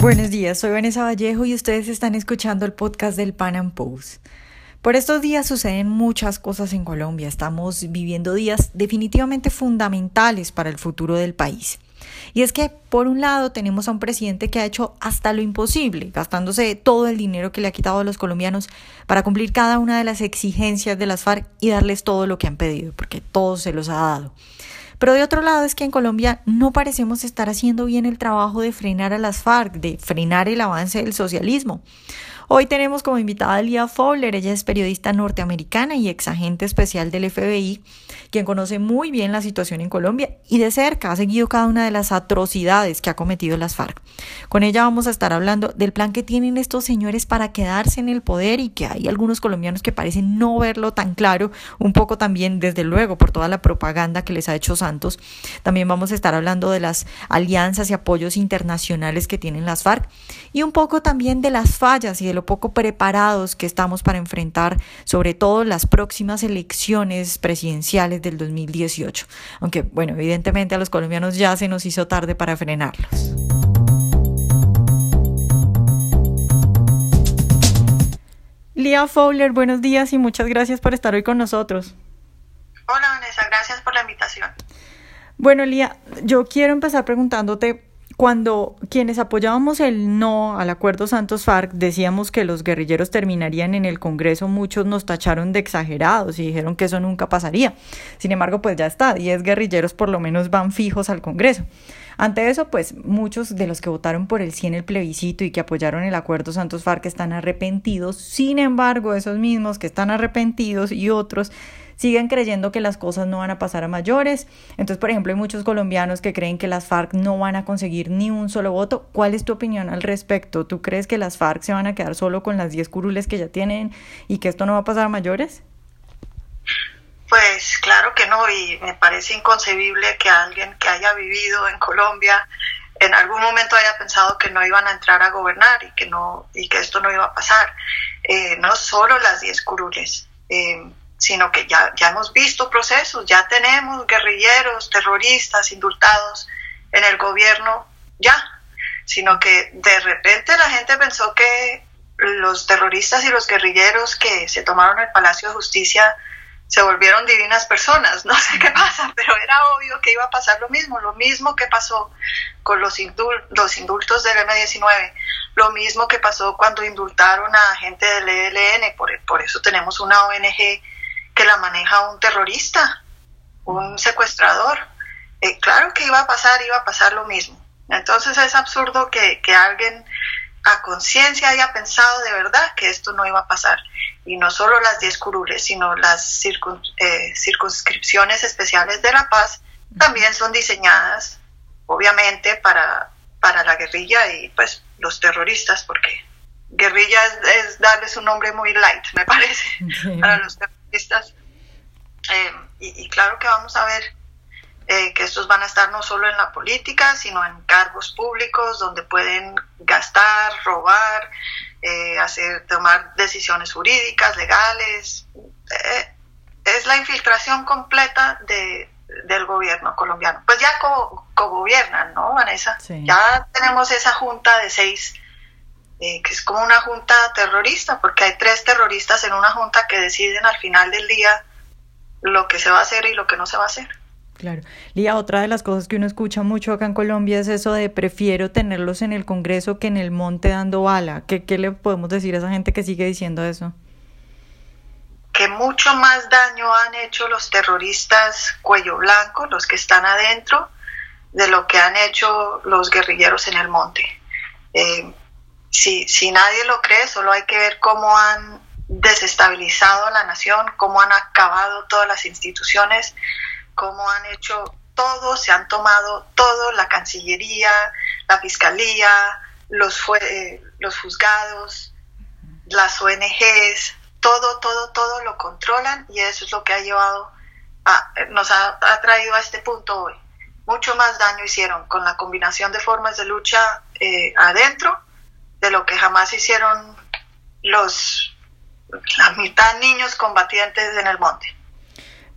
Buenos días, soy Vanessa Vallejo y ustedes están escuchando el podcast del Pan Am Post. Por estos días suceden muchas cosas en Colombia. Estamos viviendo días definitivamente fundamentales para el futuro del país. Y es que, por un lado, tenemos a un presidente que ha hecho hasta lo imposible, gastándose todo el dinero que le ha quitado a los colombianos para cumplir cada una de las exigencias de las FARC y darles todo lo que han pedido, porque todo se los ha dado. Pero de otro lado es que en Colombia no parecemos estar haciendo bien el trabajo de frenar a las FARC, de frenar el avance del socialismo. Hoy tenemos como invitada a Lia Fowler, ella es periodista norteamericana y ex agente especial del FBI, quien conoce muy bien la situación en Colombia y de cerca ha seguido cada una de las atrocidades que ha cometido las FARC. Con ella vamos a estar hablando del plan que tienen estos señores para quedarse en el poder y que hay algunos colombianos que parecen no verlo tan claro, un poco también desde luego por toda la propaganda que les ha hecho Santos. También vamos a estar hablando de las alianzas y apoyos internacionales que tienen las FARC y un poco también de las fallas y de lo poco preparados que estamos para enfrentar sobre todo las próximas elecciones presidenciales del 2018. Aunque, bueno, evidentemente a los colombianos ya se nos hizo tarde para frenarlos. Lía Fowler, buenos días y muchas gracias por estar hoy con nosotros. Hola Vanessa, gracias por la invitación. Bueno, Lía, yo quiero empezar preguntándote cuando quienes apoyábamos el no al acuerdo Santos FARC decíamos que los guerrilleros terminarían en el Congreso, muchos nos tacharon de exagerados y dijeron que eso nunca pasaría. Sin embargo, pues ya está, 10 guerrilleros por lo menos van fijos al Congreso. Ante eso, pues muchos de los que votaron por el sí en el plebiscito y que apoyaron el acuerdo Santos FARC están arrepentidos. Sin embargo, esos mismos que están arrepentidos y otros siguen creyendo que las cosas no van a pasar a mayores. Entonces, por ejemplo, hay muchos colombianos que creen que las FARC no van a conseguir ni un solo voto. ¿Cuál es tu opinión al respecto? ¿Tú crees que las FARC se van a quedar solo con las 10 curules que ya tienen y que esto no va a pasar a mayores? Pues claro que no, y me parece inconcebible que alguien que haya vivido en Colombia en algún momento haya pensado que no iban a entrar a gobernar y que no y que esto no iba a pasar. Eh, no solo las 10 curules. Eh, sino que ya, ya hemos visto procesos, ya tenemos guerrilleros, terroristas indultados en el gobierno, ya, sino que de repente la gente pensó que los terroristas y los guerrilleros que se tomaron el Palacio de Justicia se volvieron divinas personas, no sé qué pasa, pero era obvio que iba a pasar lo mismo, lo mismo que pasó con los, indultos del M-19, lo mismo que pasó cuando indultaron a gente del ELN, por, por eso tenemos una ONG que la maneja un terrorista, un secuestrador. Eh, claro que iba a pasar, iba a pasar lo mismo. Entonces es absurdo que, alguien a conciencia haya pensado de verdad que esto no iba a pasar. Y no solo las 10 curules, sino las eh, circunscripciones especiales de La Paz también son diseñadas, obviamente, para, para la guerrilla y pues los terroristas, porque guerrilla es, darles un nombre muy light, me parece, para los terroristas estas. Eh, y, claro que vamos a ver eh, que estos van a estar no solo en la política, sino en cargos públicos donde pueden gastar, robar, eh, hacer, tomar decisiones jurídicas, legales. es la infiltración completa de, del gobierno colombiano. Pues ya co-gobiernan, ¿no, Vanessa? Ya tenemos esa junta de seis eh, que es como una junta terrorista, porque hay tres terroristas en una junta que deciden al final del día lo que se va a hacer y lo que no se va a hacer. Claro. Lía, otra de las cosas que uno escucha mucho acá en Colombia es eso de prefiero tenerlos en el Congreso que en el monte dando bala. ¿Qué, qué le podemos decir a esa gente que sigue diciendo eso? Que mucho más daño han hecho los terroristas cuello blanco, los que están adentro, de lo que han hecho los guerrilleros en el monte. Eh, si, si nadie lo cree, solo hay que ver cómo han desestabilizado la nación, cómo han acabado todas las instituciones, cómo han hecho todo, se han tomado todo, la Cancillería, la Fiscalía, los, los juzgados, las ONGs, todo, todo, todo lo controlan y eso es lo que ha llevado a, nos ha, traído a este punto hoy. Mucho más daño hicieron con la combinación de formas de lucha eh, adentro de lo que jamás hicieron los la mitad niños combatientes en el monte.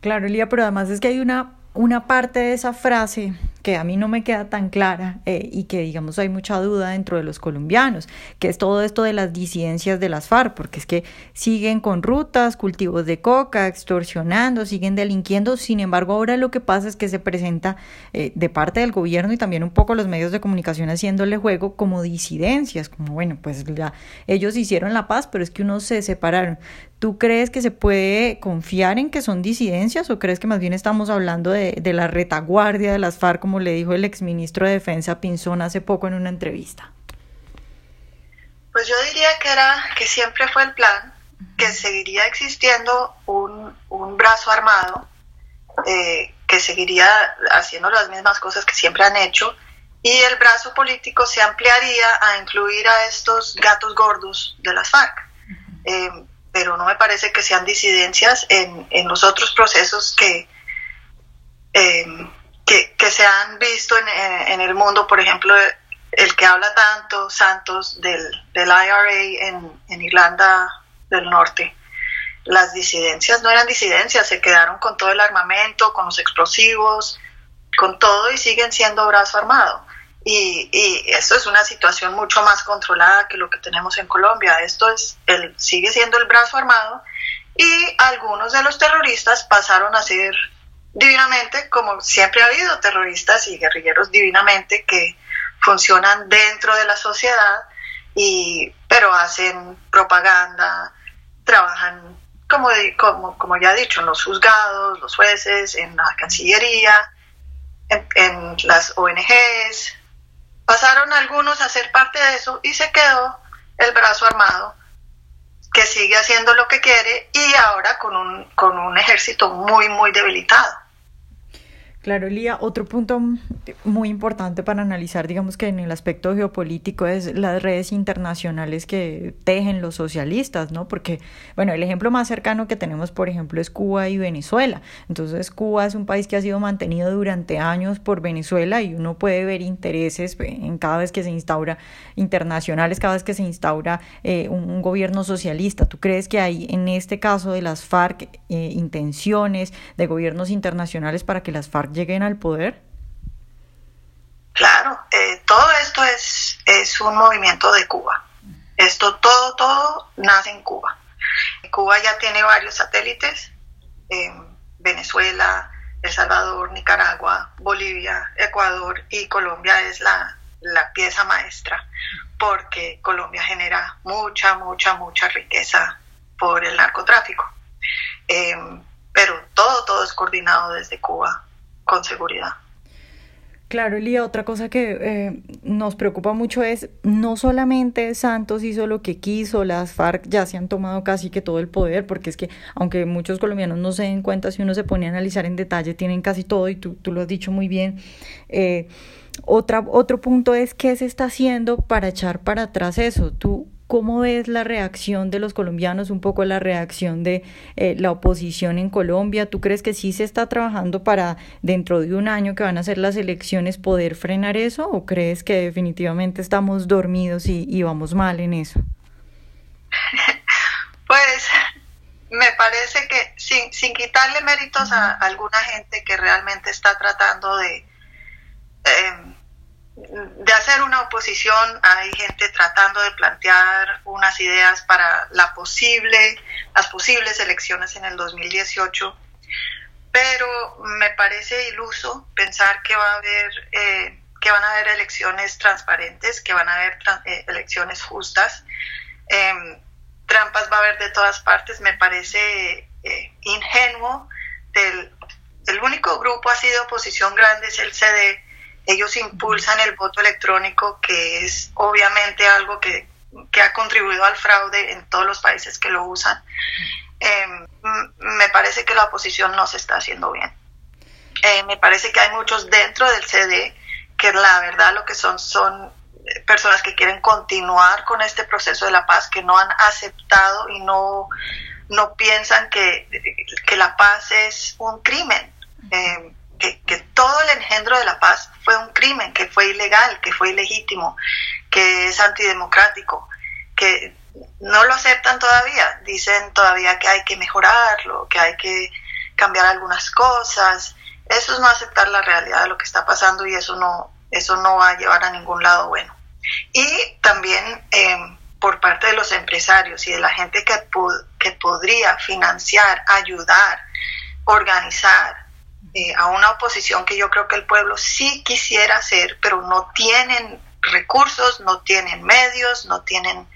Claro, Elia, pero además es que hay una, una parte de esa frase que a mí no me queda tan clara eh, y que digamos hay mucha duda dentro de los colombianos, que es todo esto de las disidencias de las FARC, porque es que siguen con rutas, cultivos de coca, extorsionando, siguen delinquiendo, sin embargo ahora lo que pasa es que se presenta eh, de parte del gobierno y también un poco los medios de comunicación haciéndole juego como disidencias, como bueno, pues ya ellos hicieron la paz, pero es que unos se separaron. ¿Tú crees que se puede confiar en que son disidencias o crees que más bien estamos hablando de, de la retaguardia de las FARC, como le dijo el exministro de Defensa Pinzón hace poco en una entrevista? Pues yo diría que era que siempre fue el plan, que seguiría existiendo un, un brazo armado, eh, que seguiría haciendo las mismas cosas que siempre han hecho, y el brazo político se ampliaría a incluir a estos gatos gordos de las FARC pero no me parece que sean disidencias en, en los otros procesos que, em, que, se han visto en, en, el mundo, por ejemplo, el que habla tanto, Santos, del, del IRA en, en Irlanda del Norte. Las disidencias no eran disidencias, se quedaron con todo el armamento, con los explosivos, con todo y siguen siendo brazo armado. Y, y, esto es una situación mucho más controlada que lo que tenemos en Colombia. Esto es el, sigue siendo el brazo armado y algunos de los terroristas pasaron a ser divinamente, como siempre ha habido terroristas y guerrilleros divinamente que funcionan dentro de la sociedad, y, pero hacen propaganda, trabajan, como, como, como ya he dicho, en los juzgados, los jueces, en la Cancillería, en, en las ONGs, Pasaron algunos a ser parte de eso y se quedó el brazo armado que sigue haciendo lo que quiere y ahora con un, con un ejército muy, muy debilitado. Claro, Lía, otro punto muy importante para analizar, digamos que en el aspecto geopolítico, es las redes internacionales que tejen los socialistas, ¿no? Porque, bueno, el ejemplo más cercano que tenemos, por ejemplo, es Cuba y Venezuela. Entonces, Cuba es un país que ha sido mantenido durante años por Venezuela y uno puede ver intereses en cada vez que se instaura internacionales, cada vez que se instaura eh, un, gobierno socialista. ¿Tú crees que hay en este caso de las FARC eh, intenciones de gobiernos internacionales para que las FARC lleguen al poder? Claro, eh, todo esto es, es un movimiento de Cuba. Esto todo, todo nace en Cuba. Cuba ya tiene varios satélites, Venezuela, El Salvador, Nicaragua, Bolivia, Ecuador y Colombia es la, la pieza maestra porque Colombia genera mucha, mucha, mucha riqueza por el narcotráfico. Eh, pero todo, todo es coordinado desde Cuba con seguridad. Claro, Elía, otra cosa que eh, nos preocupa mucho es no solamente Santos hizo lo que quiso, las FARC ya se han tomado casi que todo el poder, porque es que aunque muchos colombianos no se den cuenta, si uno se pone a analizar en detalle, tienen casi todo y tú, tú lo has dicho muy bien. Eh, otra, otro punto es qué se está haciendo para echar para atrás eso. Tú ¿Cómo ves la reacción de los colombianos, un poco la reacción de eh, la oposición en Colombia? ¿Tú crees que sí se está trabajando para dentro de un año que van a ser las elecciones poder frenar eso o crees que definitivamente estamos dormidos y, vamos mal en eso? Pues me parece que sin, sin quitarle méritos a alguna gente que realmente está tratando de... Eh, de hacer una oposición, hay gente tratando de plantear unas ideas para la posible, las posibles elecciones en el 2018, pero me parece iluso pensar que va a haber, eh, que van a haber elecciones transparentes, que van a haber eh, elecciones justas. Em, trampas va a haber de todas partes, me parece eh, ingenuo. Del, el único grupo así de oposición grande es el CD ellos impulsan el voto electrónico, que es obviamente algo que, ha contribuido al fraude en todos los países que lo usan. Em, me parece que la oposición no se está haciendo bien. Eh, me parece que hay muchos dentro del CD que la verdad lo que son son personas que quieren continuar con este proceso de la paz, que no han aceptado y no, no piensan que, que la paz es un crimen. Eh, que, todo el engendro de la paz fue un crimen, que fue ilegal, que fue ilegítimo, que es antidemocrático, que no lo aceptan todavía, dicen todavía que hay que mejorarlo, que hay que cambiar algunas cosas, Eso es no aceptar la realidad de lo que está pasando y eso no, eso no va a llevar a ningún lado bueno. Y también em, por parte de los empresarios y de la gente que, que podría financiar, ayudar, organizar eh, a una oposición que yo creo que el pueblo sí quisiera hacer, pero no tienen recursos, no tienen medios, no tienen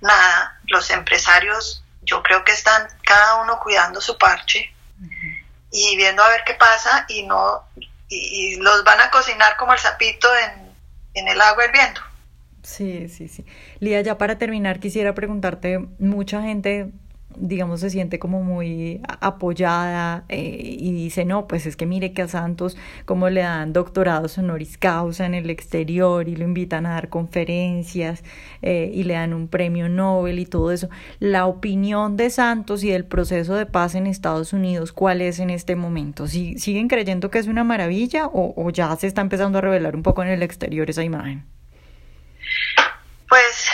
nada. Los empresarios yo creo que están cada uno cuidando su parche y viendo a ver qué pasa y no y, los van a cocinar como el sapito en, en el agua hirviendo. Sí, sí, sí. Lía, ya para terminar quisiera preguntarte, mucha gente digamos, se siente como muy apoyada eh, y dice, no, pues es que mire que a Santos como le dan doctorados honoris causa en el exterior y lo invitan a dar conferencias eh, y le dan un premio Nobel y todo eso. La opinión de Santos y del proceso de paz en Estados Unidos, ¿cuál es en este momento? ¿Siguen creyendo que es una maravilla o, o ya se está empezando a revelar un poco en el exterior esa imagen? Pues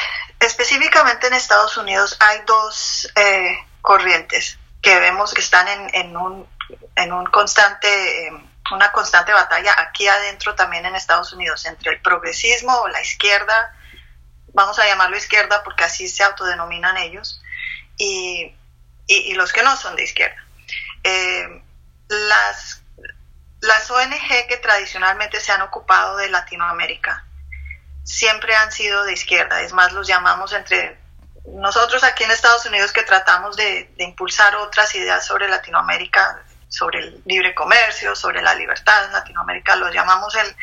específicamente en Estados Unidos hay dos eh, corrientes que vemos que están en, un, en un constante, eh, una constante batalla aquí adentro también en Estados Unidos entre el progresismo o la izquierda, vamos a llamarlo izquierda porque así se autodenominan ellos, y, y, los que no son de izquierda. Eh, las, las ONG que tradicionalmente se han ocupado de Latinoamérica siempre han sido de izquierda, es más, los llamamos entre nosotros aquí en Estados Unidos que tratamos de, impulsar otras ideas sobre Latinoamérica, sobre el libre comercio, sobre la libertad en Latinoamérica, los llamamos el,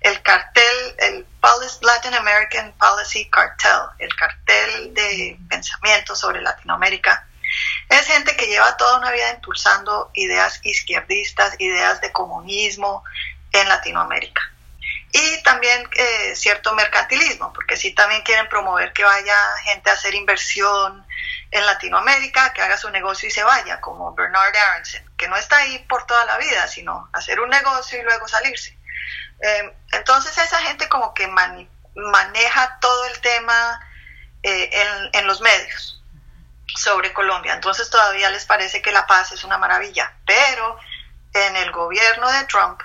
el cartel, el Latin American Policy Cartel, el cartel de pensamiento sobre Latinoamérica. Es gente que lleva toda una vida impulsando ideas izquierdistas, ideas de comunismo en Latinoamérica y también eh, cierto mercantilismo, porque sí también quieren promover que vaya gente a hacer inversión en Latinoamérica, que haga su negocio y se vaya, como Bernard Aronson, que no está ahí por toda la vida, sino hacer un negocio y luego salirse. Eh, entonces esa gente como que maneja todo el tema eh, en los medios sobre Colombia, entonces todavía les parece que la paz es una maravilla, pero en el gobierno de Trump,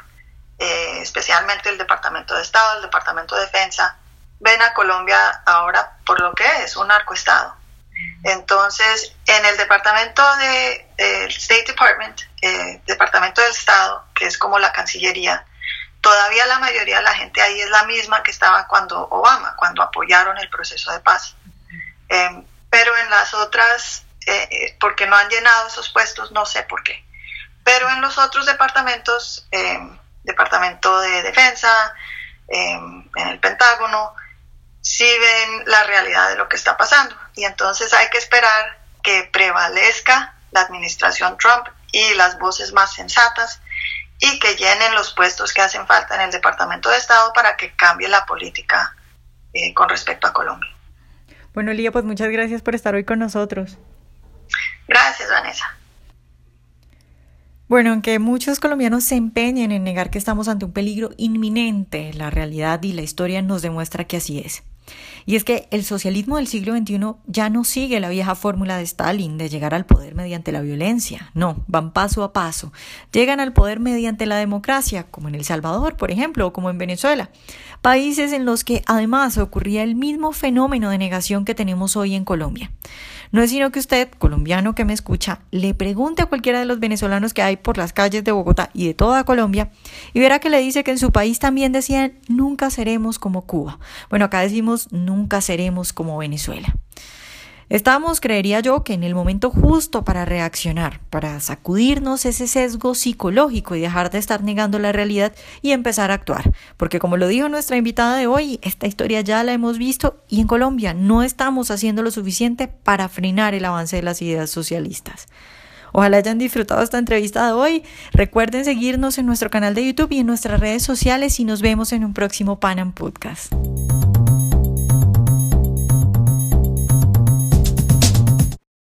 eh, especialmente el Departamento de Estado, el Departamento de Defensa, ven a Colombia ahora por lo que es un narcoestado. Entonces, en el Departamento de State Department, eh, Departamento del Estado, que es como la Cancillería, todavía la mayoría de la gente ahí es la misma que estaba cuando Obama, cuando apoyaron el proceso de paz. Em, pero en las otras, eh, porque no han llenado esos puestos, no sé por qué. Pero en los otros departamentos, em, Departamento de Defensa, en el Pentágono, sí ven la realidad de lo que está pasando. Y entonces hay que esperar que prevalezca la administración Trump y las voces más sensatas y que llenen los puestos que hacen falta en el Departamento de Estado para que cambie la política eh, con respecto a Colombia. Bueno, Lía, pues muchas gracias por estar hoy con nosotros. Gracias, Vanessa. Bueno, aunque muchos colombianos se empeñen en negar que estamos ante un peligro inminente, la realidad y la historia nos demuestra que así es. Y es que el socialismo del siglo XXI ya no sigue la vieja fórmula de Stalin de llegar al poder mediante la violencia. No, van paso a paso. Llegan al poder mediante la democracia, como en El Salvador, por ejemplo, o como en Venezuela. Países en los que además ocurría el mismo fenómeno de negación que tenemos hoy en Colombia. No es sino que usted, colombiano que me escucha, le pregunte a cualquiera de los venezolanos que hay por las calles de Bogotá y de toda Colombia y verá que le dice que en su país también decían nunca seremos como Cuba. Bueno, acá decimos nunca seremos como Venezuela. Estamos, creería yo, que en el momento justo para reaccionar, para sacudirnos ese sesgo psicológico y dejar de estar negando la realidad y empezar a actuar. Porque como lo dijo nuestra invitada de hoy, esta historia ya la hemos visto y en Colombia no estamos haciendo lo suficiente para frenar el avance de las ideas socialistas. Ojalá hayan disfrutado esta entrevista de hoy. Recuerden seguirnos en nuestro canal de YouTube y en nuestras redes sociales y nos vemos en un próximo Panam Podcast.